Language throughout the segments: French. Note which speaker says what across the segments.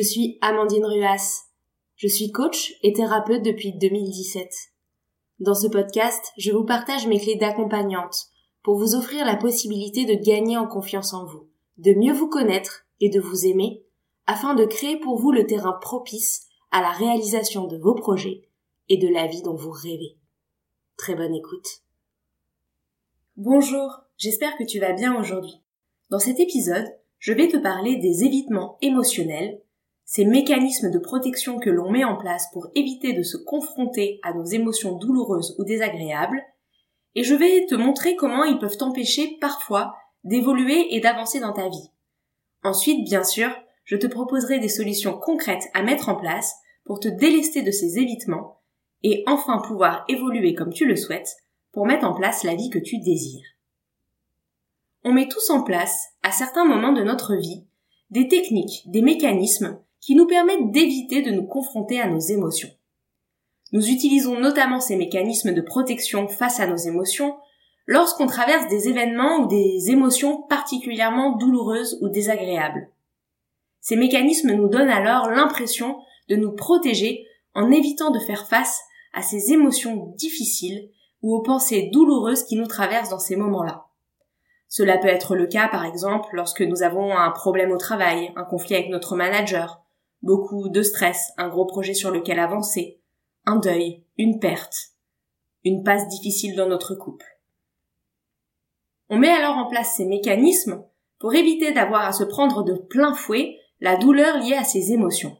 Speaker 1: Je suis Amandine Ruas. Je suis coach et thérapeute depuis 2017. Dans ce podcast, je vous partage mes clés d'accompagnante pour vous offrir la possibilité de gagner en confiance en vous, de mieux vous connaître et de vous aimer, afin de créer pour vous le terrain propice à la réalisation de vos projets et de la vie dont vous rêvez. Très bonne écoute. Bonjour, j'espère que tu vas bien aujourd'hui. Dans cet épisode, je vais te parler des évitements émotionnels, ces mécanismes de protection que l'on met en place pour éviter de se confronter à nos émotions douloureuses ou désagréables, et je vais te montrer comment ils peuvent t'empêcher parfois d'évoluer et d'avancer dans ta vie. Ensuite, bien sûr, je te proposerai des solutions concrètes à mettre en place pour te délester de ces évitements et enfin pouvoir évoluer comme tu le souhaites pour mettre en place la vie que tu désires. On met tous en place, à certains moments de notre vie, des techniques, des mécanismes qui nous permettent d'éviter de nous confronter à nos émotions. Nous utilisons notamment ces mécanismes de protection face à nos émotions lorsqu'on traverse des événements ou des émotions particulièrement douloureuses ou désagréables. Ces mécanismes nous donnent alors l'impression de nous protéger en évitant de faire face à ces émotions difficiles ou aux pensées douloureuses qui nous traversent dans ces moments-là. Cela peut être le cas, par exemple, lorsque nous avons un problème au travail, un conflit avec notre manager, beaucoup de stress, un gros projet sur lequel avancer, un deuil, une perte, une passe difficile dans notre couple. On met alors en place ces mécanismes pour éviter d'avoir à se prendre de plein fouet la douleur liée à ces émotions.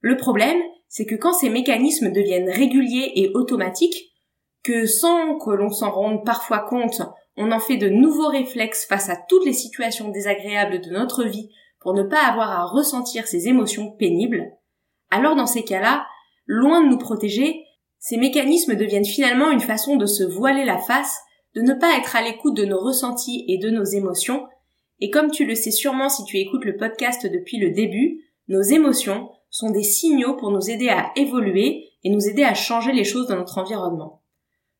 Speaker 1: Le problème, c'est que quand ces mécanismes deviennent réguliers et automatiques, que sans que l'on s'en rende parfois compte, on en fait de nouveaux réflexes face à toutes les situations désagréables de notre vie pour ne pas avoir à ressentir ces émotions pénibles, alors dans ces cas-là, loin de nous protéger, ces mécanismes deviennent finalement une façon de se voiler la face, de ne pas être à l'écoute de nos ressentis et de nos émotions, et comme tu le sais sûrement si tu écoutes le podcast depuis le début, nos émotions sont des signaux pour nous aider à évoluer et nous aider à changer les choses dans notre environnement.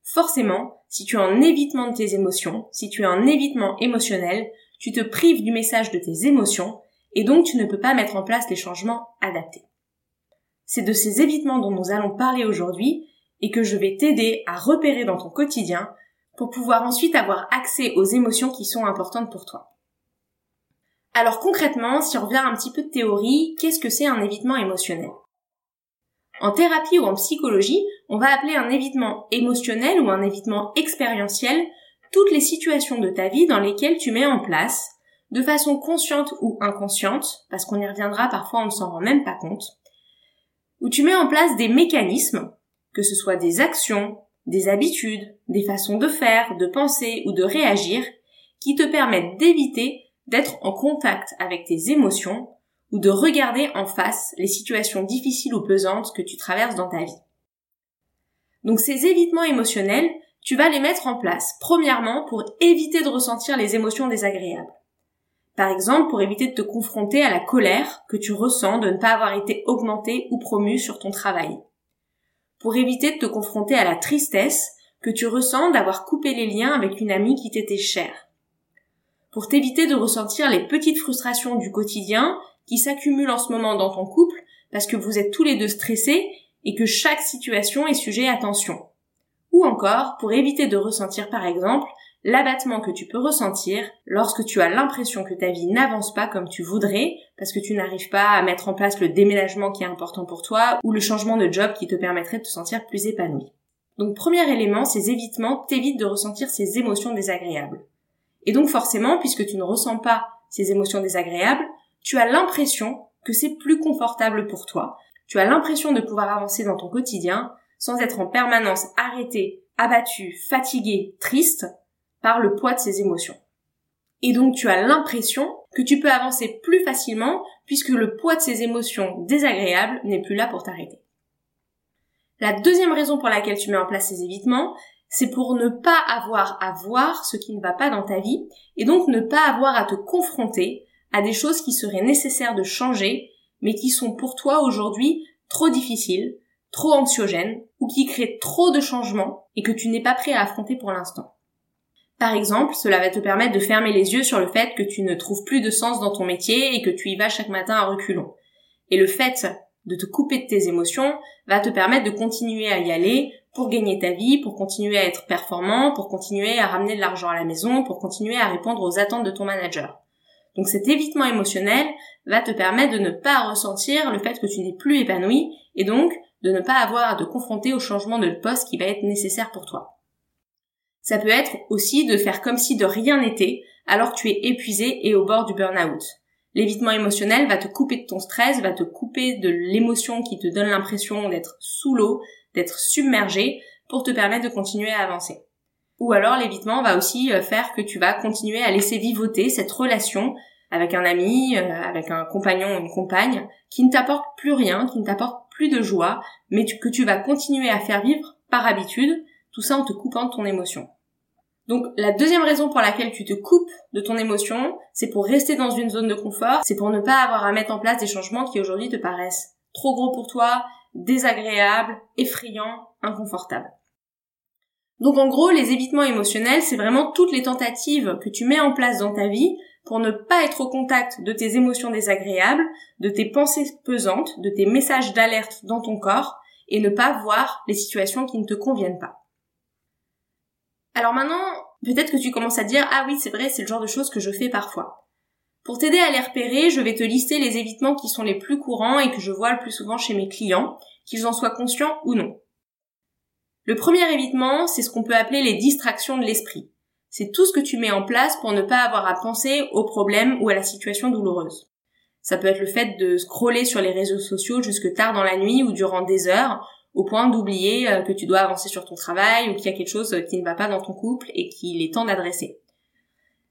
Speaker 1: Forcément, si tu es en évitement de tes émotions, si tu es en évitement émotionnel, tu te prives du message de tes émotions et donc tu ne peux pas mettre en place les changements adaptés. C'est de ces évitements dont nous allons parler aujourd'hui et que je vais t'aider à repérer dans ton quotidien pour pouvoir ensuite avoir accès aux émotions qui sont importantes pour toi. Alors concrètement, si on revient un petit peu de théorie, qu'est-ce que c'est un évitement émotionnel? En thérapie ou en psychologie, on va appeler un évitement émotionnel ou un évitement expérientiel toutes les situations de ta vie dans lesquelles tu mets en place, de façon consciente ou inconsciente, parce qu'on y reviendra parfois on ne s'en rend même pas compte, où tu mets en place des mécanismes, que ce soit des actions, des habitudes, des façons de faire, de penser ou de réagir, qui te permettent d'éviter d'être en contact avec tes émotions ou de regarder en face les situations difficiles ou pesantes que tu traverses dans ta vie. Donc ces évitements émotionnels, tu vas les mettre en place, premièrement, pour éviter de ressentir les émotions désagréables. Par exemple, pour éviter de te confronter à la colère que tu ressens de ne pas avoir été augmenté ou promu sur ton travail. Pour éviter de te confronter à la tristesse que tu ressens d'avoir coupé les liens avec une amie qui t'était chère. Pour t'éviter de ressentir les petites frustrations du quotidien qui s'accumulent en ce moment dans ton couple parce que vous êtes tous les deux stressés et que chaque situation est sujet à tension. Ou encore pour éviter de ressentir par exemple l'abattement que tu peux ressentir lorsque tu as l'impression que ta vie n'avance pas comme tu voudrais parce que tu n'arrives pas à mettre en place le déménagement qui est important pour toi ou le changement de job qui te permettrait de te sentir plus épanoui. Donc premier élément, ces évitements t'évitent de ressentir ces émotions désagréables. Et donc forcément, puisque tu ne ressens pas ces émotions désagréables, tu as l'impression que c'est plus confortable pour toi. Tu as l'impression de pouvoir avancer dans ton quotidien sans être en permanence arrêté, abattu, fatigué, triste par le poids de ces émotions. Et donc tu as l'impression que tu peux avancer plus facilement puisque le poids de ces émotions désagréables n'est plus là pour t'arrêter. La deuxième raison pour laquelle tu mets en place ces évitements, c'est pour ne pas avoir à voir ce qui ne va pas dans ta vie et donc ne pas avoir à te confronter à des choses qui seraient nécessaires de changer, mais qui sont pour toi aujourd'hui trop difficiles, trop anxiogènes, ou qui créent trop de changements et que tu n'es pas prêt à affronter pour l'instant. Par exemple, cela va te permettre de fermer les yeux sur le fait que tu ne trouves plus de sens dans ton métier et que tu y vas chaque matin à reculons. Et le fait de te couper de tes émotions va te permettre de continuer à y aller pour gagner ta vie, pour continuer à être performant, pour continuer à ramener de l'argent à la maison, pour continuer à répondre aux attentes de ton manager. Donc cet évitement émotionnel va te permettre de ne pas ressentir le fait que tu n'es plus épanoui et donc de ne pas avoir à te confronter au changement de poste qui va être nécessaire pour toi. Ça peut être aussi de faire comme si de rien n'était alors que tu es épuisé et au bord du burn-out. L'évitement émotionnel va te couper de ton stress, va te couper de l'émotion qui te donne l'impression d'être sous l'eau, d'être submergé pour te permettre de continuer à avancer. Ou alors l'évitement va aussi euh, faire que tu vas continuer à laisser vivoter cette relation avec un ami, euh, avec un compagnon ou une compagne qui ne t'apporte plus rien, qui ne t'apporte plus de joie, mais que tu vas continuer à faire vivre par habitude, tout ça en te coupant de ton émotion. Donc la deuxième raison pour laquelle tu te coupes de ton émotion, c'est pour rester dans une zone de confort, c'est pour ne pas avoir à mettre en place des changements qui aujourd'hui te paraissent trop gros pour toi, désagréables, effrayants, inconfortables. Donc en gros, les évitements émotionnels, c'est vraiment toutes les tentatives que tu mets en place dans ta vie pour ne pas être au contact de tes émotions désagréables, de tes pensées pesantes, de tes messages d'alerte dans ton corps, et ne pas voir les situations qui ne te conviennent pas. Alors maintenant, peut-être que tu commences à dire ah oui c'est vrai c'est le genre de choses que je fais parfois. Pour t'aider à les repérer, je vais te lister les évitements qui sont les plus courants et que je vois le plus souvent chez mes clients, qu'ils en soient conscients ou non. Le premier évitement, c'est ce qu'on peut appeler les distractions de l'esprit. C'est tout ce que tu mets en place pour ne pas avoir à penser au problème ou à la situation douloureuse. Ça peut être le fait de scroller sur les réseaux sociaux jusque tard dans la nuit ou durant des heures, au point d'oublier euh, que tu dois avancer sur ton travail ou qu'il y a quelque chose qui ne va pas dans ton couple et qu'il est temps d'adresser.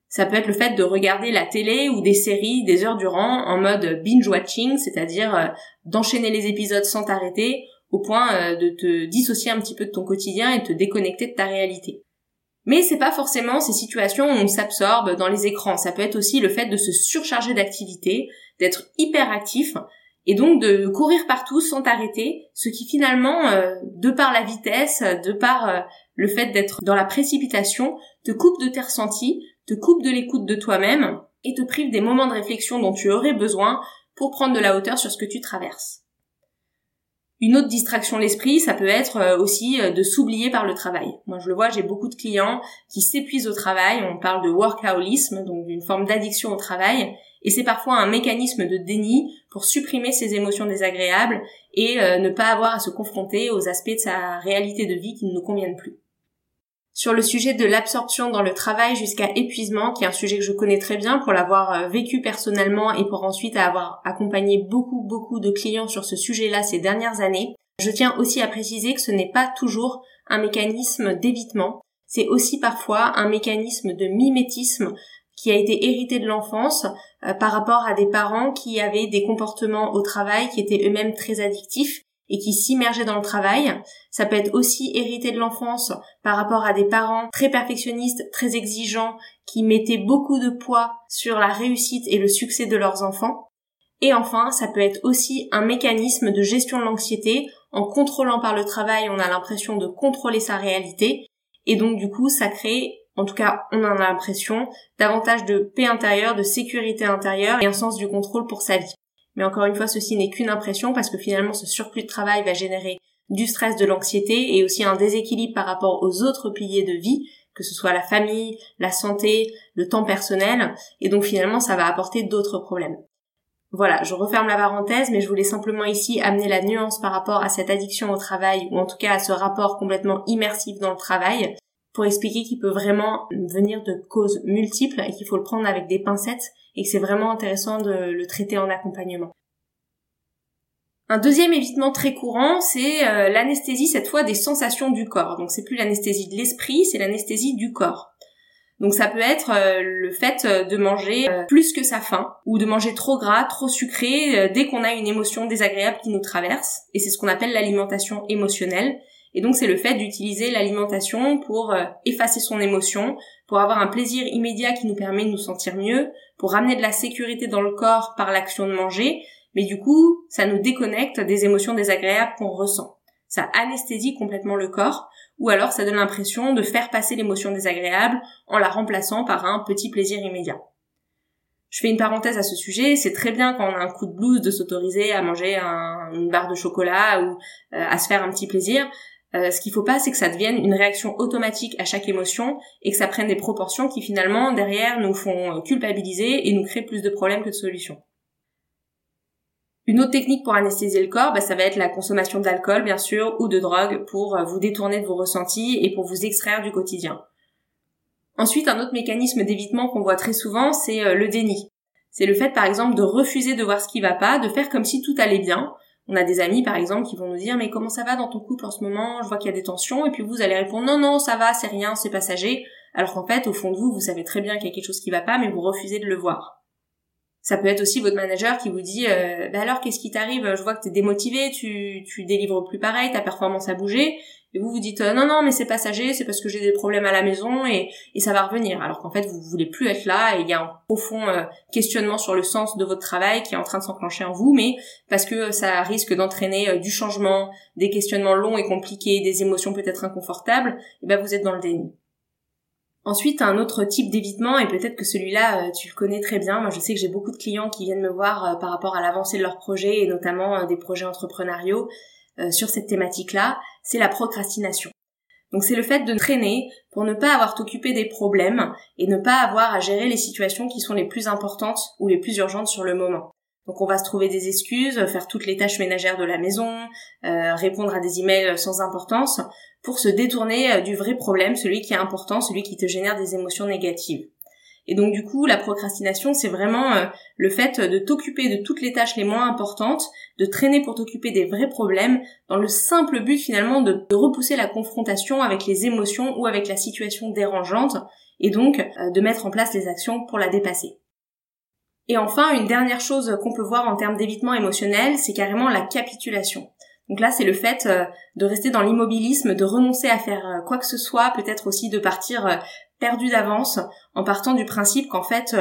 Speaker 1: Ça peut être le fait de regarder la télé ou des séries des heures durant en mode binge watching, c'est-à-dire euh, d'enchaîner les épisodes sans t'arrêter au point euh, de te dissocier un petit peu de ton quotidien et te déconnecter de ta réalité. Mais c'est pas forcément ces situations où on s'absorbe dans les écrans. Ça peut être aussi le fait de se surcharger d'activités, d'être hyper actif et donc de courir partout sans t'arrêter, ce qui finalement, euh, de par la vitesse, de par euh, le fait d'être dans la précipitation, te coupe de tes ressentis, te coupe de l'écoute de toi-même et te prive des moments de réflexion dont tu aurais besoin pour prendre de la hauteur sur ce que tu traverses. Une autre distraction de l'esprit, ça peut être euh, aussi de s'oublier par le travail. Moi, je le vois, j'ai beaucoup de clients qui s'épuisent au travail. On parle de workaholisme, donc d'une forme d'addiction au travail, et c'est parfois un mécanisme de déni pour supprimer ses émotions désagréables et euh, ne pas avoir à se confronter aux aspects de sa réalité de vie qui ne nous conviennent plus. Sur le sujet de l'absorption dans le travail jusqu'à épuisement, qui est un sujet que je connais très bien pour l'avoir euh, vécu personnellement et pour ensuite avoir accompagné beaucoup beaucoup de clients sur ce sujet-là ces dernières années, je tiens aussi à préciser que ce n'est pas toujours un mécanisme d'évitement, c'est aussi parfois un mécanisme de mimétisme qui a été hérité de l'enfance euh, par rapport à des parents qui avaient des comportements au travail qui étaient eux-mêmes très addictifs et qui s'immergeaient dans le travail. Ça peut être aussi hérité de l'enfance par rapport à des parents très perfectionnistes, très exigeants, qui mettaient beaucoup de poids sur la réussite et le succès de leurs enfants. Et enfin, ça peut être aussi un mécanisme de gestion de l'anxiété. En contrôlant par le travail, on a l'impression de contrôler sa réalité. Et donc, du coup, ça crée en tout cas, on en a l'impression, davantage de paix intérieure, de sécurité intérieure et un sens du contrôle pour sa vie. Mais encore une fois, ceci n'est qu'une impression parce que finalement, ce surplus de travail va générer du stress, de l'anxiété et aussi un déséquilibre par rapport aux autres piliers de vie, que ce soit la famille, la santé, le temps personnel, et donc finalement, ça va apporter d'autres problèmes. Voilà, je referme la parenthèse, mais je voulais simplement ici amener la nuance par rapport à cette addiction au travail, ou en tout cas à ce rapport complètement immersif dans le travail, pour expliquer qu'il peut vraiment venir de causes multiples et qu'il faut le prendre avec des pincettes et que c'est vraiment intéressant de le traiter en accompagnement. Un deuxième évitement très courant, c'est euh, l'anesthésie cette fois des sensations du corps. Donc c'est plus l'anesthésie de l'esprit, c'est l'anesthésie du corps. Donc ça peut être euh, le fait euh, de manger plus que sa faim ou de manger trop gras, trop sucré dès qu'on a une émotion désagréable qui nous traverse et c'est ce qu'on appelle l'alimentation émotionnelle et donc c'est le fait d'utiliser l'alimentation pour euh, effacer son émotion, pour avoir un plaisir immédiat qui nous permet de nous sentir mieux, pour ramener de la sécurité dans le corps par l'action de manger, mais du coup, ça nous déconnecte des émotions désagréables qu'on ressent. Ça anesthésie complètement le corps, ou alors ça donne l'impression de faire passer l'émotion désagréable en la remplaçant par un petit plaisir immédiat. Je fais une parenthèse à ce sujet, c'est très bien quand on a un coup de blues de s'autoriser à manger une barre de chocolat ou à se faire un petit plaisir. Euh, ce qu'il faut pas, c'est que ça devienne une réaction automatique à chaque émotion et que ça prenne des proportions qui finalement derrière nous font culpabiliser et nous créent plus de problèmes que de solutions. Une autre technique pour anesthésier le corps, bah, ça va être la consommation d'alcool, bien sûr, ou de drogue pour euh, vous détourner de vos ressentis et pour vous extraire du quotidien. Ensuite, un autre mécanisme d'évitement qu'on voit très souvent, c'est euh, le déni. C'est le fait, par exemple, de refuser de voir ce qui va pas, de faire comme si tout allait bien, on a des amis, par exemple, qui vont nous dire, mais comment ça va dans ton couple en ce moment? Je vois qu'il y a des tensions. Et puis vous allez répondre, non, non, ça va, c'est rien, c'est passager. Alors qu'en fait, au fond de vous, vous savez très bien qu'il y a quelque chose qui va pas, mais vous refusez de le voir. Ça peut être aussi votre manager qui vous dit euh, bah alors qu'est-ce qui t'arrive? Je vois que t'es démotivé, tu tu délivres plus pareil, ta performance a bougé et vous vous dites euh, non non mais c'est passager, c'est parce que j'ai des problèmes à la maison et et ça va revenir. Alors qu'en fait vous voulez plus être là et il y a un profond euh, questionnement sur le sens de votre travail qui est en train de s'enclencher en vous, mais parce que ça risque d'entraîner du changement, des questionnements longs et compliqués, des émotions peut-être inconfortables, et ben vous êtes dans le déni. Ensuite, un autre type d'évitement, et peut-être que celui-là, euh, tu le connais très bien. Moi, je sais que j'ai beaucoup de clients qui viennent me voir euh, par rapport à l'avancée de leurs projets, et notamment euh, des projets entrepreneuriaux sur cette thématique-là, c'est la procrastination. Donc c'est le fait de traîner pour ne pas avoir t'occuper des problèmes et ne pas avoir à gérer les situations qui sont les plus importantes ou les plus urgentes sur le moment. Donc on va se trouver des excuses, faire toutes les tâches ménagères de la maison, répondre à des emails sans importance, pour se détourner euh, du vrai problème, celui qui est important, celui qui te génère des émotions négatives. Et donc du coup, la procrastination, c'est vraiment euh, le fait de t'occuper de toutes les tâches les moins importantes, de traîner pour t'occuper des vrais problèmes, dans le simple but finalement de, repousser la confrontation avec les émotions ou avec la situation dérangeante, et donc euh, de mettre en place les actions pour la dépasser. Et enfin, une dernière chose qu'on peut voir en termes d'évitement émotionnel, c'est carrément la capitulation. Donc là, c'est le fait euh, de rester dans l'immobilisme, de renoncer à faire quoi que ce soit, peut-être aussi de partir perdu d'avance, en partant du principe qu'en fait,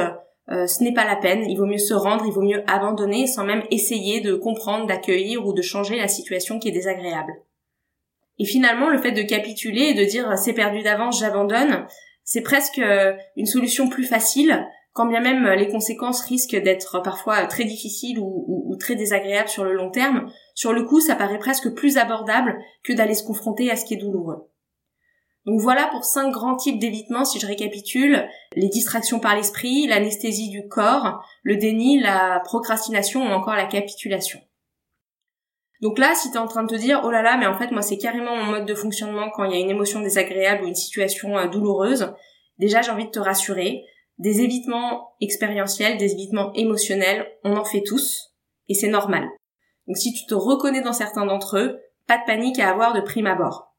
Speaker 1: ce n'est pas la peine, il vaut mieux se rendre, il vaut mieux abandonner sans même essayer de comprendre, d'accueillir ou de changer la situation qui est désagréable. Et finalement, le fait de capituler et de dire c'est perdu d'avance, j'abandonne, c'est presque une solution plus facile quand bien même les conséquences risquent d'être parfois très difficiles ou, très désagréables sur le long terme, sur le coup, ça paraît presque plus abordable que d'aller se confronter à ce qui est douloureux. Donc voilà pour cinq grands types d'évitement, si je récapitule, les distractions par l'esprit, l'anesthésie du corps, le déni, la procrastination ou encore la capitulation. Donc là, si tu es en train de te dire, oh là là, mais en fait, moi, c'est carrément mon mode de fonctionnement quand il y a une émotion désagréable ou une situation euh, douloureuse, déjà, j'ai envie de te rassurer, des évitements expérientiels, des évitements émotionnels, on en fait tous, et c'est normal. Donc si tu te reconnais dans certains d'entre eux, pas de panique à avoir de prime abord.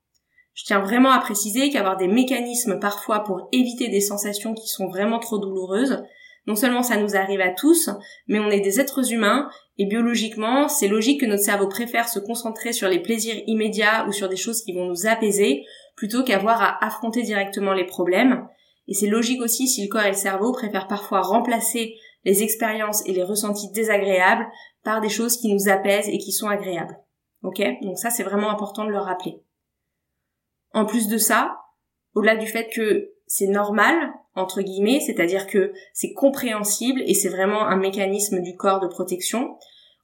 Speaker 1: Je tiens vraiment à préciser qu'avoir des mécanismes parfois pour éviter des sensations qui sont vraiment trop douloureuses, non seulement ça nous arrive à tous, mais on est des êtres humains et biologiquement, c'est logique que notre cerveau préfère se concentrer sur les plaisirs immédiats ou sur des choses qui vont nous apaiser plutôt qu'avoir à affronter directement les problèmes. Et c'est logique aussi si le corps et le cerveau préfèrent parfois remplacer les expériences et les ressentis désagréables par des choses qui nous apaisent et qui sont agréables. Ok? Donc ça, c'est vraiment important de le rappeler. En plus de ça, au-delà du fait que c'est normal, entre guillemets, c'est-à-dire que c'est compréhensible et c'est vraiment un mécanisme du corps de protection,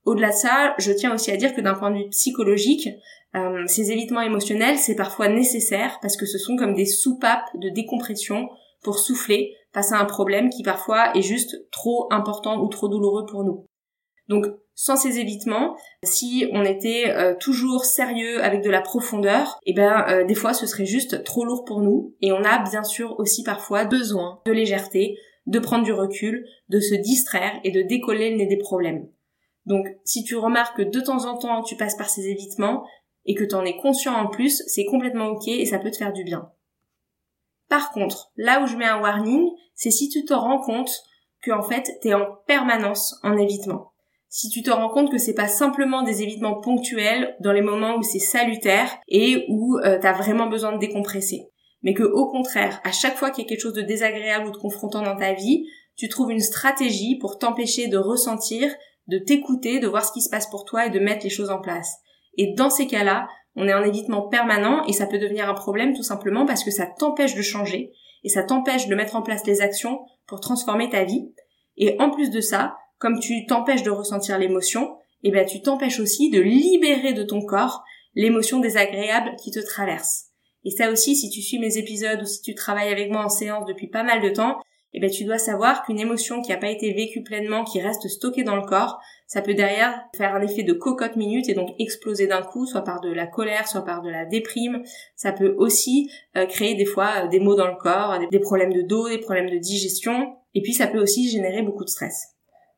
Speaker 1: au-delà de ça, je tiens aussi à dire que d'un point de vue psychologique, euh, ces évitements émotionnels, c'est parfois nécessaire parce que ce sont comme des soupapes de décompression pour souffler face à un problème qui parfois est juste trop important ou trop douloureux pour nous. Donc sans ces évitements, si on était euh, toujours sérieux avec de la profondeur, eh ben euh, des fois ce serait juste trop lourd pour nous et on a bien sûr aussi parfois besoin de légèreté, de prendre du recul, de se distraire et de décoller le nez des problèmes. Donc si tu remarques que de temps en temps tu passes par ces évitements et que tu en es conscient en plus, c'est complètement ok et ça peut te faire du bien. Par contre, là où je mets un warning, c'est si tu te rends compte que en fait t'es en permanence en évitement. Si tu te rends compte que c'est pas simplement des évitements ponctuels dans les moments où c'est salutaire et où tu euh, t'as vraiment besoin de décompresser, mais que au contraire, à chaque fois qu'il y a quelque chose de désagréable ou de confrontant dans ta vie, tu trouves une stratégie pour t'empêcher de ressentir, de t'écouter, de voir ce qui se passe pour toi et de mettre les choses en place. Et dans ces cas-là, on est en évitement permanent et ça peut devenir un problème tout simplement parce que ça t'empêche de changer et ça t'empêche de mettre en place les actions pour transformer ta vie. Et en plus de ça, comme tu t'empêches de ressentir l'émotion, eh ben tu t'empêches aussi de libérer de ton corps l'émotion désagréable qui te traverse. Et ça aussi, si tu suis mes épisodes ou si tu travailles avec moi en séance depuis pas mal de temps, eh ben tu dois savoir qu'une émotion qui n'a pas été vécue pleinement, qui reste stockée dans le corps, ça peut derrière faire un effet de cocotte minute et donc exploser d'un coup, soit par de la colère, soit par de la déprime. Ça peut aussi euh, créer des fois euh, des maux dans le corps, des problèmes de dos, des problèmes de digestion, et puis ça peut aussi générer beaucoup de stress.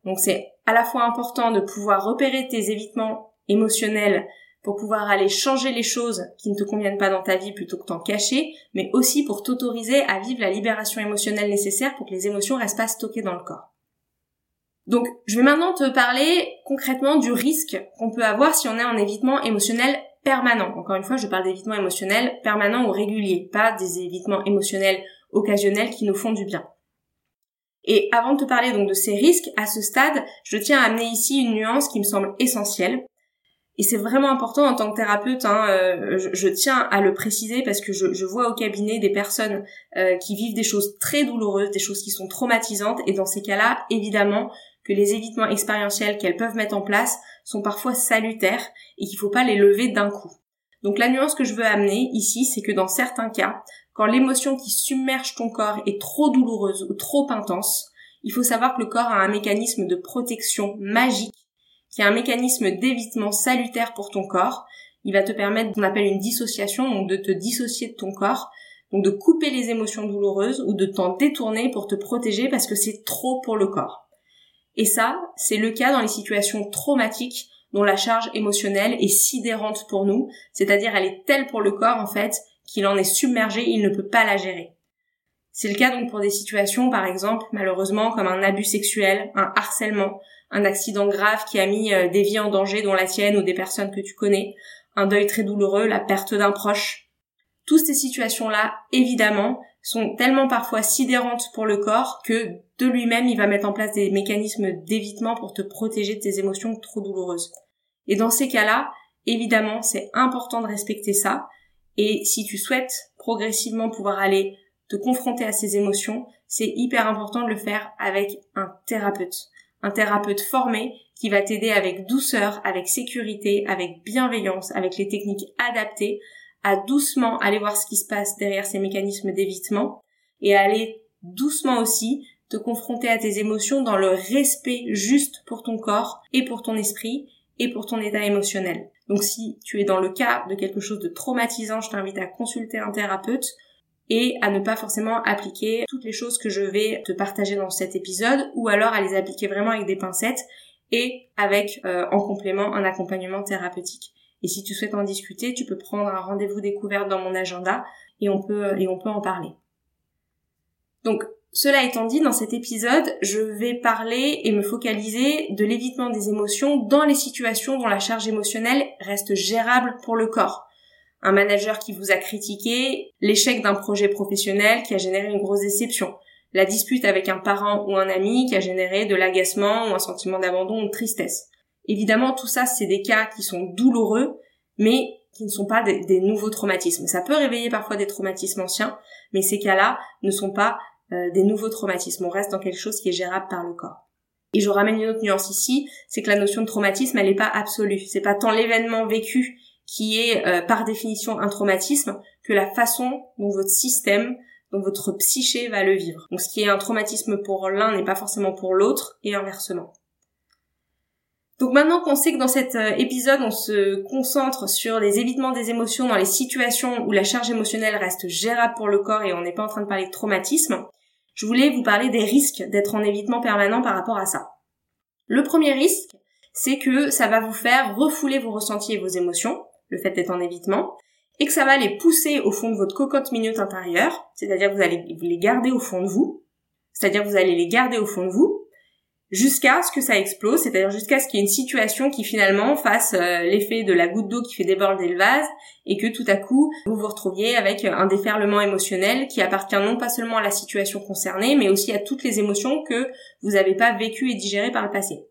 Speaker 1: Donc c'est à la fois important de pouvoir repérer tes évitements émotionnels pour pouvoir aller changer les choses qui ne te conviennent pas dans ta vie plutôt que t'en cacher, mais aussi pour t'autoriser à vivre la libération émotionnelle nécessaire pour que les émotions restent pas stockées dans le corps. Donc, je vais maintenant te parler concrètement du risque qu'on peut avoir si on est en évitement émotionnel permanent. Encore une fois, je parle d'évitement émotionnel permanent ou régulier, pas des évitements émotionnels occasionnels qui nous font du bien. Et avant de te parler donc de ces risques, à ce stade, je tiens à amener ici une nuance qui me semble essentielle. Et c'est vraiment important en tant que thérapeute, hein, euh, je, tiens à le préciser parce que je, vois au cabinet des personnes euh, qui vivent des choses très douloureuses, des choses qui sont traumatisantes, et dans ces cas-là, évidemment, que les évitements expérientiels qu'elles peuvent mettre en place sont parfois salutaires et qu'il ne faut pas les lever d'un coup. Donc la nuance que je veux amener ici, c'est que dans certains cas, quand l'émotion qui submerge ton corps est trop douloureuse ou trop intense, il faut savoir que le corps a un mécanisme de protection magique qui est un mécanisme d'évitement salutaire pour ton corps. Il va te permettre qu'on appelle une dissociation, donc de te dissocier de ton corps, donc de couper les émotions douloureuses ou de t'en détourner pour te protéger parce que c'est trop pour le corps. Et ça, c'est le cas dans les situations traumatiques dont la charge émotionnelle est sidérante pour nous, c'est-à-dire elle est telle pour le corps en fait qu'il en est submergé, il ne peut pas la gérer. C'est le cas donc pour des situations par exemple malheureusement comme un abus sexuel, un harcèlement, un accident grave qui a mis euh, des vies en danger, dont la tienne ou des personnes que tu connais, un deuil très douloureux, la perte d'un proche. Toutes ces situations-là, évidemment, sont tellement parfois sidérantes pour le corps que de lui-même, il va mettre en place des mécanismes d'évitement pour te protéger de tes émotions trop douloureuses. Et dans ces cas-là, évidemment, c'est important de respecter ça. Et si tu souhaites progressivement pouvoir aller te confronter à ces émotions, c'est hyper important de le faire avec un thérapeute un thérapeute formé qui va t'aider avec douceur, avec sécurité, avec bienveillance, avec les techniques adaptées à doucement aller voir ce qui se passe derrière ces mécanismes d'évitement et à aller doucement aussi te confronter à tes émotions dans le respect juste pour ton corps et pour ton esprit et pour ton état émotionnel. Donc si tu es dans le cas de quelque chose de traumatisant, je t'invite à consulter un thérapeute et à ne pas forcément appliquer toutes les choses que je vais te partager dans cet épisode ou alors à les appliquer vraiment avec des pincettes et avec euh, en complément un accompagnement thérapeutique. Et si tu souhaites en discuter, tu peux prendre un rendez-vous découverte dans mon agenda et on peut et on peut en parler. Donc cela étant dit, dans cet épisode, je vais parler et me focaliser de l'évitement des émotions dans les situations dont la charge émotionnelle reste gérable pour le corps un manager qui vous a critiqué, l'échec d'un projet professionnel qui a généré une grosse déception, la dispute avec un parent ou un ami qui a généré de l'agacement ou un sentiment d'abandon ou de tristesse. Évidemment, tout ça, c'est des cas qui sont douloureux, mais qui ne sont pas des, nouveaux traumatismes. Ça peut réveiller parfois des traumatismes anciens, mais ces cas-là ne sont pas euh, des nouveaux traumatismes. On reste dans quelque chose qui est gérable par le corps. Et je ramène une autre nuance ici, c'est que la notion de traumatisme, elle n'est pas absolue. C'est pas tant l'événement vécu qui est euh, par définition un traumatisme, que la façon dont votre système, dont votre psyché va le vivre. Donc ce qui est un traumatisme pour l'un n'est pas forcément pour l'autre, et inversement. Donc maintenant qu'on sait que dans cet euh, épisode on se concentre sur les évitements des émotions dans les situations où la charge émotionnelle reste gérable pour le corps et on n'est pas en train de parler de traumatisme, je voulais vous parler des risques d'être en évitement permanent par rapport à ça. Le premier risque, c'est que ça va vous faire refouler vos ressentis et vos émotions, le fait d'être en évitement, et que ça va les pousser au fond de votre cocotte minute intérieure, c'est-à-dire que vous allez les garder au fond de vous, c'est-à-dire que vous allez les garder au fond de vous, jusqu'à ce que ça explose, c'est-à-dire jusqu'à ce qu'il y ait une situation qui finalement fasse euh, l'effet de la goutte d'eau qui fait déborder le vase, et que tout à coup, vous vous retrouviez avec un déferlement émotionnel qui appartient non pas seulement à la situation concernée, mais aussi à toutes les émotions que vous n'avez pas vécues et digérées par le passé.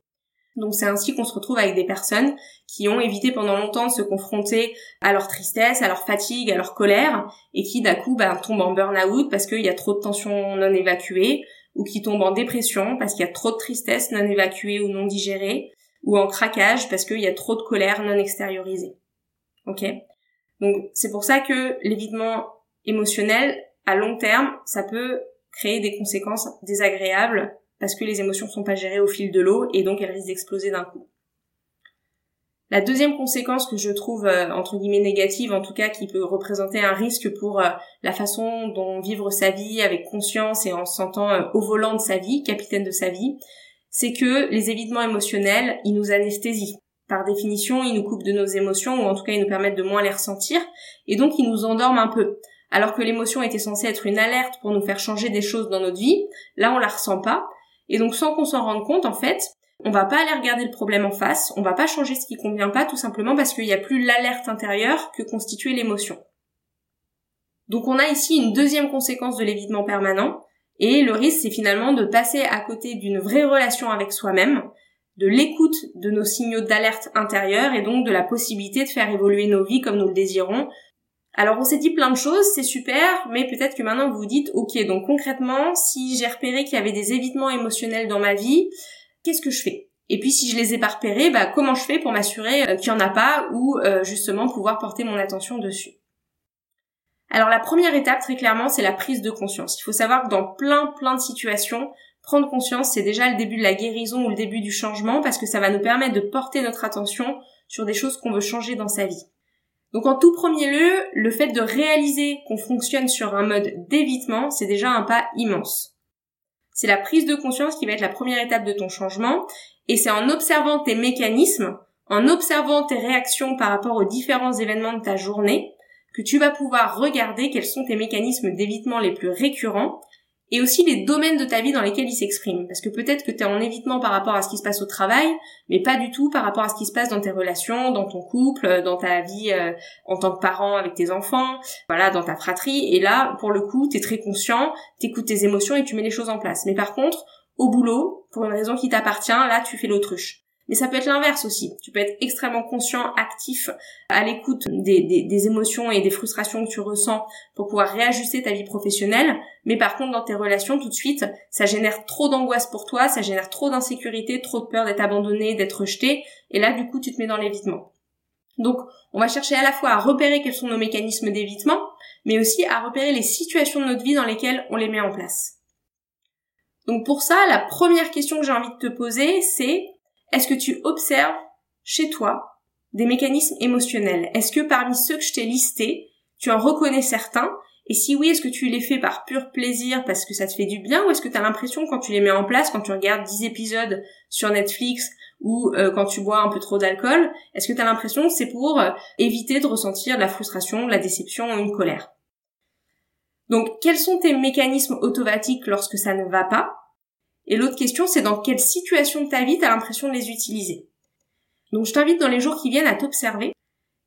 Speaker 1: Donc c'est ainsi qu'on se retrouve avec des personnes qui ont évité pendant longtemps de se confronter à leur tristesse, à leur fatigue, à leur colère, et qui d'un coup bah, tombent en burn-out parce qu'il y a trop de tensions non évacuées, ou qui tombent en dépression parce qu'il y a trop de tristesse non évacuée ou non digérée, ou en craquage parce qu'il y a trop de colère non extériorisée. Ok? Donc c'est pour ça que l'évitement émotionnel, à long terme, ça peut créer des conséquences désagréables parce que les émotions sont pas gérées au fil de l'eau et donc elles risquent d'exploser d'un coup. La deuxième conséquence que je trouve euh, entre guillemets négative, en tout cas qui peut représenter un risque pour euh, la façon dont vivre sa vie avec conscience et en se sentant euh, au volant de sa vie, capitaine de sa vie, c'est que les évitements émotionnels, ils nous anesthésient. Par définition, ils nous coupent de nos émotions ou en tout cas ils nous permettent de moins les ressentir et donc ils nous endorment un peu. Alors que l'émotion était censée être une alerte pour nous faire changer des choses dans notre vie, là on la ressent pas et donc sans qu'on s'en rende compte en fait, on va pas aller regarder le problème en face, on va pas changer ce qui convient pas tout simplement parce qu'il n'y a plus l'alerte intérieure que constituait l'émotion. Donc on a ici une deuxième conséquence de l'évitement permanent, et le risque, c'est finalement de passer à côté d'une vraie relation avec soi-même, de l'écoute de nos signaux d'alerte intérieure et donc de la possibilité de faire évoluer nos vies comme nous le désirons. Alors on s'est dit plein de choses, c'est super, mais peut-être que maintenant vous vous dites, ok, donc concrètement, si j'ai repéré qu'il y avait des évitements émotionnels dans ma vie, qu'est-ce que je fais? Et puis si je les ai pas repérés, bah, comment je fais pour m'assurer euh, qu'il y en a pas ou euh, justement pouvoir porter mon attention dessus? Alors la première étape très clairement c'est la prise de conscience. Il faut savoir que dans plein plein de situations, prendre conscience c'est déjà le début de la guérison ou le début du changement parce que ça va nous permettre de porter notre attention sur des choses qu'on veut changer dans sa vie. Donc en tout premier lieu, le fait de réaliser qu'on fonctionne sur un mode d'évitement, c'est déjà un pas immense. C'est la prise de conscience qui va être la première étape de ton changement. Et c'est en observant tes mécanismes, en observant tes réactions par rapport aux différents événements de ta journée, que tu vas pouvoir regarder quels sont tes mécanismes d'évitement les plus récurrents et aussi les domaines de ta vie dans lesquels il s'exprime. Parce que peut-être que tu es en évitement par rapport à ce qui se passe au travail, mais pas du tout par rapport à ce qui se passe dans tes relations, dans ton couple, dans ta vie euh, en tant que parent avec tes enfants, voilà, dans ta fratrie. Et là, pour le coup, tu es très conscient, t'écoutes tes émotions et tu mets les choses en place. Mais par contre, au boulot, pour une raison qui t'appartient, là, tu fais l'autruche. Mais ça peut être l'inverse aussi. Tu peux être extrêmement conscient, actif, à l'écoute des, émotions et des frustrations que tu ressens pour pouvoir réajuster ta vie professionnelle. Mais par contre, dans tes relations, tout de suite, ça génère trop d'angoisse pour toi, ça génère trop d'insécurité, trop de peur d'être abandonné, d'être rejeté. Et là, du coup, tu te mets dans l'évitement. Donc, on va chercher à la fois à repérer quels sont nos mécanismes d'évitement, mais aussi à repérer les situations de notre vie dans lesquelles on les met en place. Donc pour ça, la première question que j'ai envie de te poser, c'est est-ce que tu observes chez toi des mécanismes émotionnels? Est-ce que parmi ceux que je t'ai listés, tu en reconnais certains? Et si oui, est-ce que tu les fais par pur plaisir parce que ça te fait du bien ou est-ce que tu as l'impression quand tu les mets en place, quand tu regardes 10 épisodes sur Netflix ou euh, quand tu bois un peu trop d'alcool, est-ce que tu as l'impression que c'est pour euh, éviter de ressentir de la frustration, de la déception ou une colère? Donc, quels sont tes mécanismes automatiques lorsque ça ne va pas? Et l'autre question, c'est dans quelle situation de ta vie tu as l'impression de les utiliser? Donc je t'invite dans les jours qui viennent à t'observer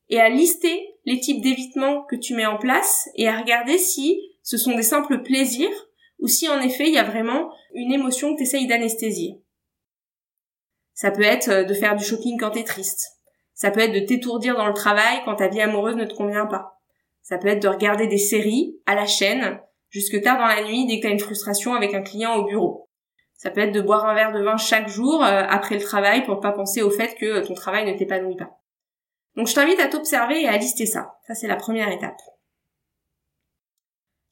Speaker 1: et à lister les types d'évitements que tu mets en place et à regarder si ce sont des simples plaisirs ou si en effet il y a vraiment une émotion que tu essayes d'anesthésier. Ça peut être euh, de faire du shopping quand t'es triste. Ça peut être de t'étourdir dans le travail quand ta vie amoureuse ne te convient pas. Ça peut être de regarder des séries à la chaîne jusque tard dans la nuit dès que t'as une frustration avec un client au bureau. Ça peut être de boire un verre de vin chaque jour euh, après le travail pour pas penser au fait que ton travail ne t'épanouit pas. Donc je t'invite à t'observer et à lister ça. Ça c'est la première étape.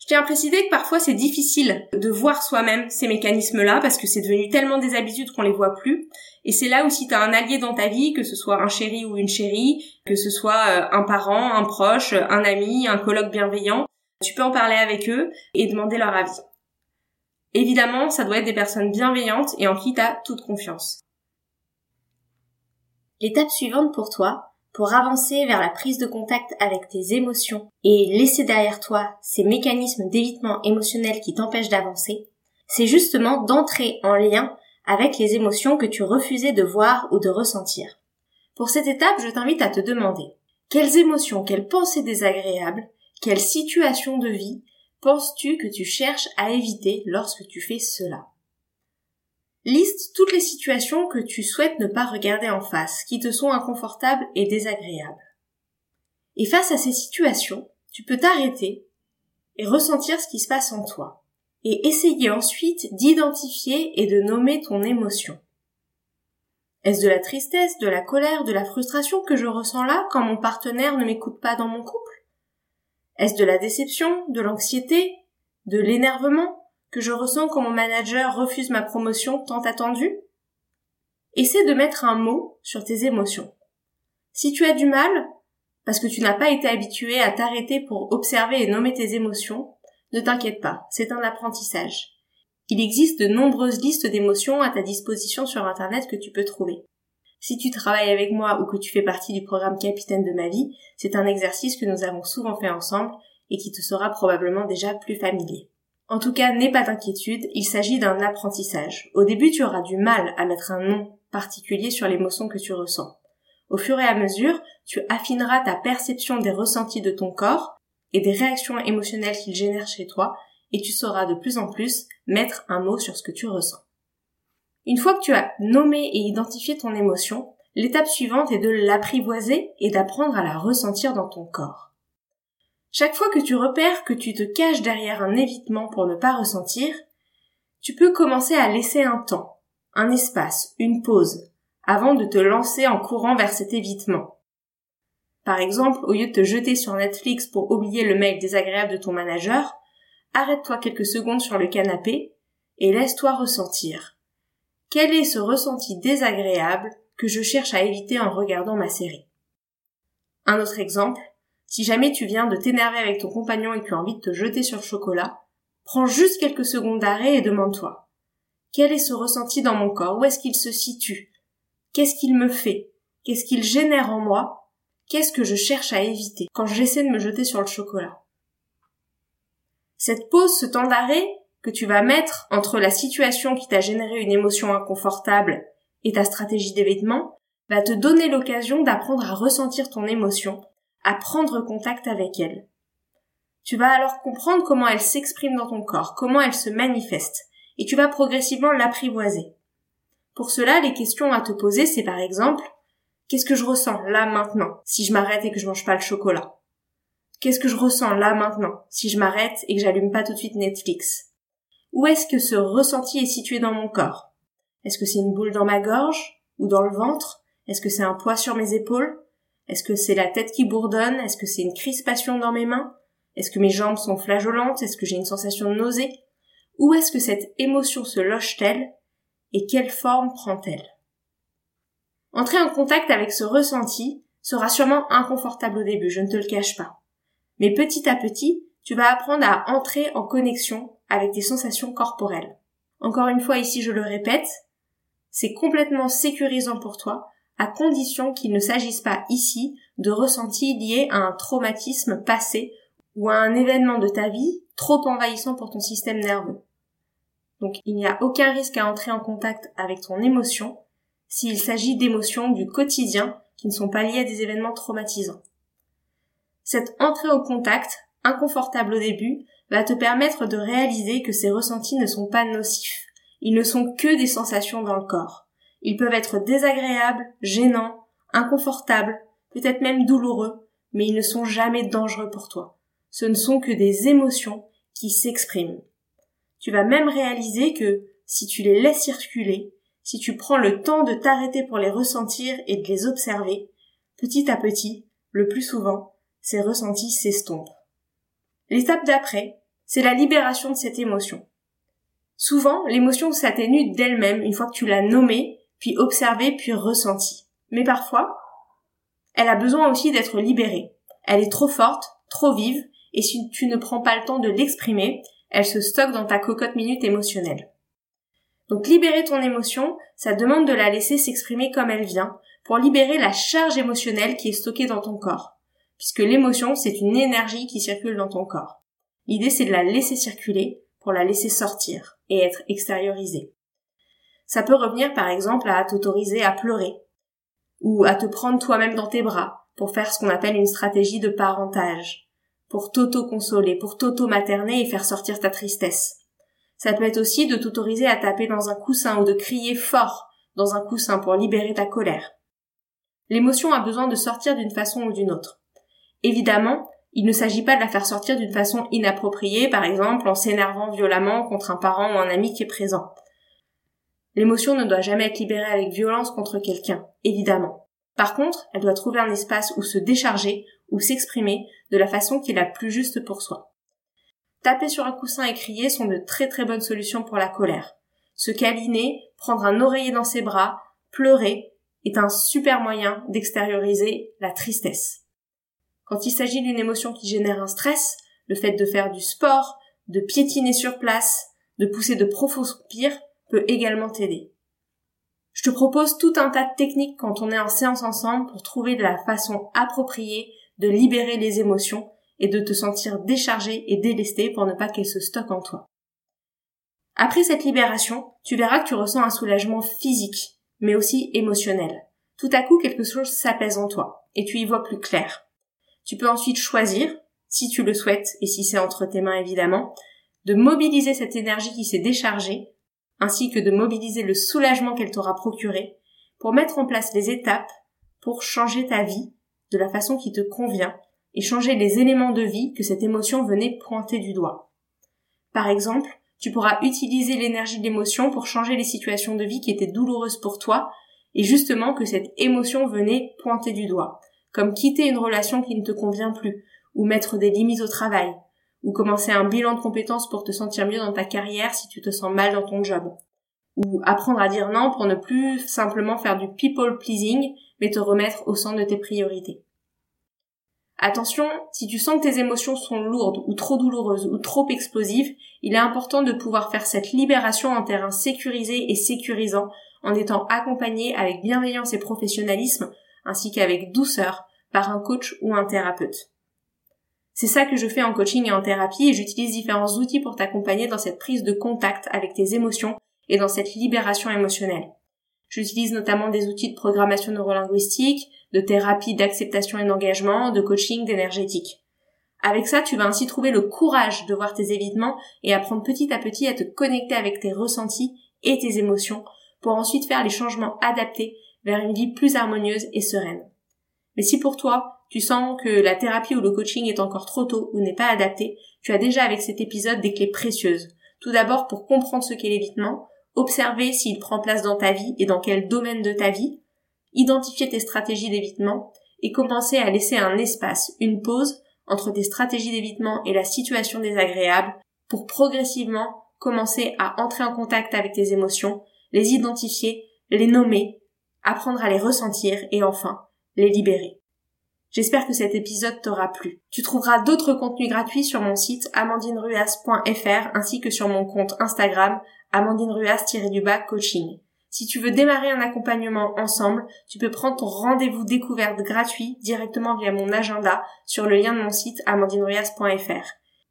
Speaker 1: Je tiens à préciser que parfois c'est difficile de voir soi-même ces mécanismes-là parce que c'est devenu tellement des habitudes qu'on les voit plus. Et c'est là où si tu as un allié dans ta vie, que ce soit un chéri ou une chérie, que ce soit euh, un parent, un proche, un ami, un colloque bienveillant, tu peux en parler avec eux et demander leur avis. Évidemment, ça doit être des personnes bienveillantes et en qui tu as toute confiance.
Speaker 2: L'étape suivante pour toi, pour avancer vers la prise de contact avec tes émotions et laisser derrière toi ces mécanismes d'évitement émotionnel qui t'empêchent d'avancer, c'est justement d'entrer en lien avec les émotions que tu refusais de voir ou de ressentir. Pour cette étape, je t'invite à te demander quelles émotions, quelles pensées désagréables, quelles situations de vie penses-tu que tu cherches à éviter lorsque tu fais cela? Liste toutes les situations que tu souhaites ne pas regarder en face, qui te sont inconfortables et désagréables. Et face à ces situations, tu peux t'arrêter et ressentir ce qui se passe en toi.
Speaker 1: et essayer ensuite d'identifier et de nommer ton émotion. Est-ce de la tristesse, de la colère, de la frustration que je ressens là quand mon partenaire ne m'écoute pas dans mon couple? Est-ce de la déception, de l'anxiété, de l'énervement que je ressens quand mon manager refuse ma promotion tant attendue? Essaie de mettre un mot sur tes émotions. Si tu as du mal, parce que tu n'as pas été habitué à t'arrêter pour observer et nommer tes émotions, ne t'inquiète pas, c'est un apprentissage. Il existe de nombreuses listes d'émotions à ta disposition sur Internet que tu peux trouver. Si tu travailles avec moi ou que tu fais partie du programme Capitaine de ma vie, c'est un exercice que nous avons souvent fait ensemble et qui te sera probablement déjà plus familier. En tout cas, n'aie pas d'inquiétude, il s'agit d'un apprentissage. Au début, tu auras du mal à mettre un nom particulier sur l'émotion que tu ressens. Au fur et à mesure, tu affineras ta perception des ressentis de ton corps et des réactions émotionnelles qu'il génère chez toi et tu sauras de plus en plus mettre un mot sur ce que tu ressens. Une fois que tu as nommé et identifié ton émotion, l'étape suivante est de l'apprivoiser et d'apprendre à la ressentir dans ton corps. Chaque fois que tu repères que tu te caches derrière un évitement pour ne pas ressentir, tu peux commencer à laisser un temps, un espace, une pause, avant de te lancer en courant vers cet évitement. Par exemple, au lieu de te jeter sur Netflix pour oublier le mail désagréable de ton manager, arrête-toi quelques secondes sur le canapé et laisse-toi ressentir. Quel est ce ressenti désagréable que je cherche à éviter en regardant ma série? Un autre exemple, si jamais tu viens de t'énerver avec ton compagnon et que tu as envie de te jeter sur le chocolat, prends juste quelques secondes d'arrêt et demande-toi quel est ce ressenti dans mon corps? Où est-ce qu'il se situe? Qu'est-ce qu'il me fait? Qu'est-ce qu'il génère en moi? Qu'est-ce que je cherche à éviter quand j'essaie de me jeter sur le chocolat? Cette pause, ce temps d'arrêt que tu vas mettre entre la situation qui t'a généré une émotion inconfortable et ta stratégie d'évitement va te donner l'occasion d'apprendre à ressentir ton émotion, à prendre contact avec elle. Tu vas alors comprendre comment elle s'exprime dans ton corps, comment elle se manifeste, et tu vas progressivement l'apprivoiser. Pour cela, les questions à te poser, c'est par exemple, qu'est-ce que je ressens là maintenant si je m'arrête et que je mange pas le chocolat? Qu'est-ce que je ressens là maintenant si je m'arrête et que j'allume pas tout de suite Netflix? Où est-ce que ce ressenti est situé dans mon corps? Est-ce que c'est une boule dans ma gorge ou dans le ventre? Est-ce que c'est un poids sur mes épaules? Est-ce que c'est la tête qui bourdonne? Est-ce que c'est une crispation dans mes mains? Est-ce que mes jambes sont flageolantes Est-ce que j'ai une sensation de nausée? Où est-ce que cette émotion se loge-t-elle? Et quelle forme prend-elle? Entrer en contact avec ce ressenti sera sûrement inconfortable au début, je ne te le cache pas. Mais petit à petit, tu vas apprendre à entrer en connexion avec tes sensations corporelles. Encore une fois, ici je le répète, c'est complètement sécurisant pour toi, à condition qu'il ne s'agisse pas ici de ressentis liés à un traumatisme passé ou à un événement de ta vie trop envahissant pour ton système nerveux. Donc il n'y a aucun risque à entrer en contact avec ton émotion s'il s'agit d'émotions du quotidien qui ne sont pas liées à des événements traumatisants. Cette entrée au contact, inconfortable au début, va te permettre de réaliser que ces ressentis ne sont pas nocifs. Ils ne sont que des sensations dans le corps. Ils peuvent être désagréables, gênants, inconfortables, peut-être même douloureux, mais ils ne sont jamais dangereux pour toi. Ce ne sont que des émotions qui s'expriment. Tu vas même réaliser que si tu les laisses circuler, si tu prends le temps de t'arrêter pour les ressentir et de les observer, petit à petit, le plus souvent, ces ressentis s'estompent. L'étape d'après, c'est la libération de cette émotion. Souvent, l'émotion s'atténue d'elle-même une fois que tu l'as nommée, puis observée, puis ressentie. Mais parfois, elle a besoin aussi d'être libérée. Elle est trop forte, trop vive, et si tu ne prends pas le temps de l'exprimer, elle se stocke dans ta cocotte minute émotionnelle. Donc libérer ton émotion, ça demande de la laisser s'exprimer comme elle vient, pour libérer la charge émotionnelle qui est stockée dans ton corps puisque l'émotion, c'est une énergie qui circule dans ton corps. L'idée, c'est de la laisser circuler pour la laisser sortir et être extériorisée. Ça peut revenir par exemple à t'autoriser à pleurer ou à te prendre toi-même dans tes bras pour faire ce qu'on appelle une stratégie de parentage, pour t'auto-consoler, pour t'auto-materner et faire sortir ta tristesse. Ça peut être aussi de t'autoriser à taper dans un coussin ou de crier fort dans un coussin pour libérer ta colère. L'émotion a besoin de sortir d'une façon ou d'une autre. Évidemment, Il ne s'agit pas de la faire sortir d'une façon inappropriée, par exemple en s'énervant violemment contre un parent ou un ami qui est présent. L'émotion ne doit jamais être libérée avec violence contre quelqu'un, évidemment. Par contre, elle doit trouver un espace où se décharger ou s'exprimer de la façon qui est la plus juste pour soi. Taper sur un coussin et crier sont de très très bonnes solutions pour la colère. Se câliner, prendre un oreiller dans ses bras, pleurer, est un super moyen d'extérioriser la tristesse. Quand il s'agit d'une émotion qui génère un stress, le fait de faire du sport, de piétiner sur place, de pousser de profonds soupirs peut également t'aider. Je te propose tout un tas de techniques quand on est en séance ensemble pour trouver de la façon appropriée de libérer les émotions et de te sentir déchargé et délesté pour ne pas qu'elles se stockent en toi. Après cette libération, tu verras que tu ressens un soulagement physique, mais aussi émotionnel. Tout à coup, quelque chose s'apaise en toi, et tu y vois plus clair. Tu peux ensuite choisir, si tu le souhaites, et si c'est entre tes mains évidemment, de mobiliser cette énergie qui s'est déchargée, ainsi que de mobiliser le soulagement qu'elle t'aura procuré, pour mettre en place les étapes pour changer ta vie de la façon qui te convient et changer les éléments de vie que cette émotion venait pointer du doigt. Par exemple, tu pourras utiliser l'énergie de l'émotion pour changer les situations de vie qui étaient douloureuses pour toi et justement que cette émotion venait pointer du doigt, comme quitter une relation qui ne te convient plus, ou mettre des limites au travail, ou commencer un bilan de compétences pour te sentir mieux dans ta carrière si tu te sens mal dans ton job, ou apprendre à dire non pour ne plus simplement faire du people pleasing, mais te remettre au centre de tes priorités. Attention, si tu sens que tes émotions sont lourdes ou trop douloureuses ou trop explosives, il est important de pouvoir faire cette libération en terrain sécurisé et sécurisant en étant accompagné avec bienveillance et professionnalisme ainsi qu'avec douceur par un coach ou un thérapeute. C'est ça que je fais en coaching et en thérapie et j'utilise différents outils pour t'accompagner dans cette prise de contact avec tes émotions et dans cette libération émotionnelle. J'utilise notamment des outils de programmation neurolinguistique, de thérapie d'acceptation et d'engagement, de coaching d'énergétique. Avec ça, tu vas ainsi trouver le courage de voir tes évitements et apprendre petit à petit à te connecter avec tes ressentis et tes émotions pour ensuite faire les changements adaptés vers une vie plus harmonieuse et sereine. Mais si pour toi, tu sens que la thérapie ou le coaching est encore trop tôt ou n'est pas adapté, tu as déjà avec cet épisode des clés précieuses. Tout d'abord pour comprendre ce qu'est l'évitement, observer s'il prend place dans ta vie et dans quel domaine de ta vie, identifier tes stratégies d'évitement et commencer à laisser un espace, une pause entre tes stratégies d'évitement et la situation désagréable pour progressivement commencer à entrer en contact avec tes émotions, les identifier, les nommer, apprendre à les ressentir et enfin les libérer. J'espère que cet épisode t'aura plu. Tu trouveras d'autres contenus gratuits sur mon site amandineruas.fr ainsi que sur mon compte Instagram amandineruas-du-bas coaching. Si tu veux démarrer un accompagnement ensemble, tu peux prendre ton rendez-vous découverte gratuit directement via mon agenda sur le lien de mon site amandineruas.fr.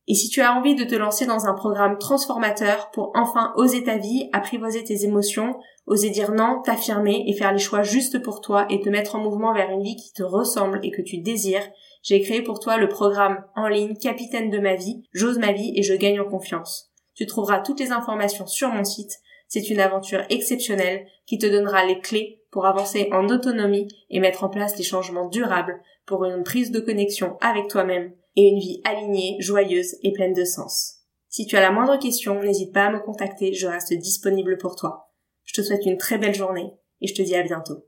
Speaker 1: Et si tu as envie de te lancer dans un programme transformateur pour enfin oser ta vie, apprivoiser tes émotions, oser dire non, t'affirmer et faire les choix justes pour toi et te mettre en mouvement vers une vie qui te ressemble et que tu désires, j'ai créé pour toi le programme en ligne Capitaine de ma vie, j'ose ma vie et je gagne en confiance. Tu trouveras toutes les informations sur mon site c'est une aventure exceptionnelle qui te donnera les clés pour avancer en autonomie et mettre en place des changements durables pour une prise de connexion avec toi-même et une vie alignée, joyeuse et pleine de sens. Si tu as la moindre question, n'hésite pas à me contacter, je reste disponible pour toi. Je te souhaite une très belle journée et je te dis à bientôt.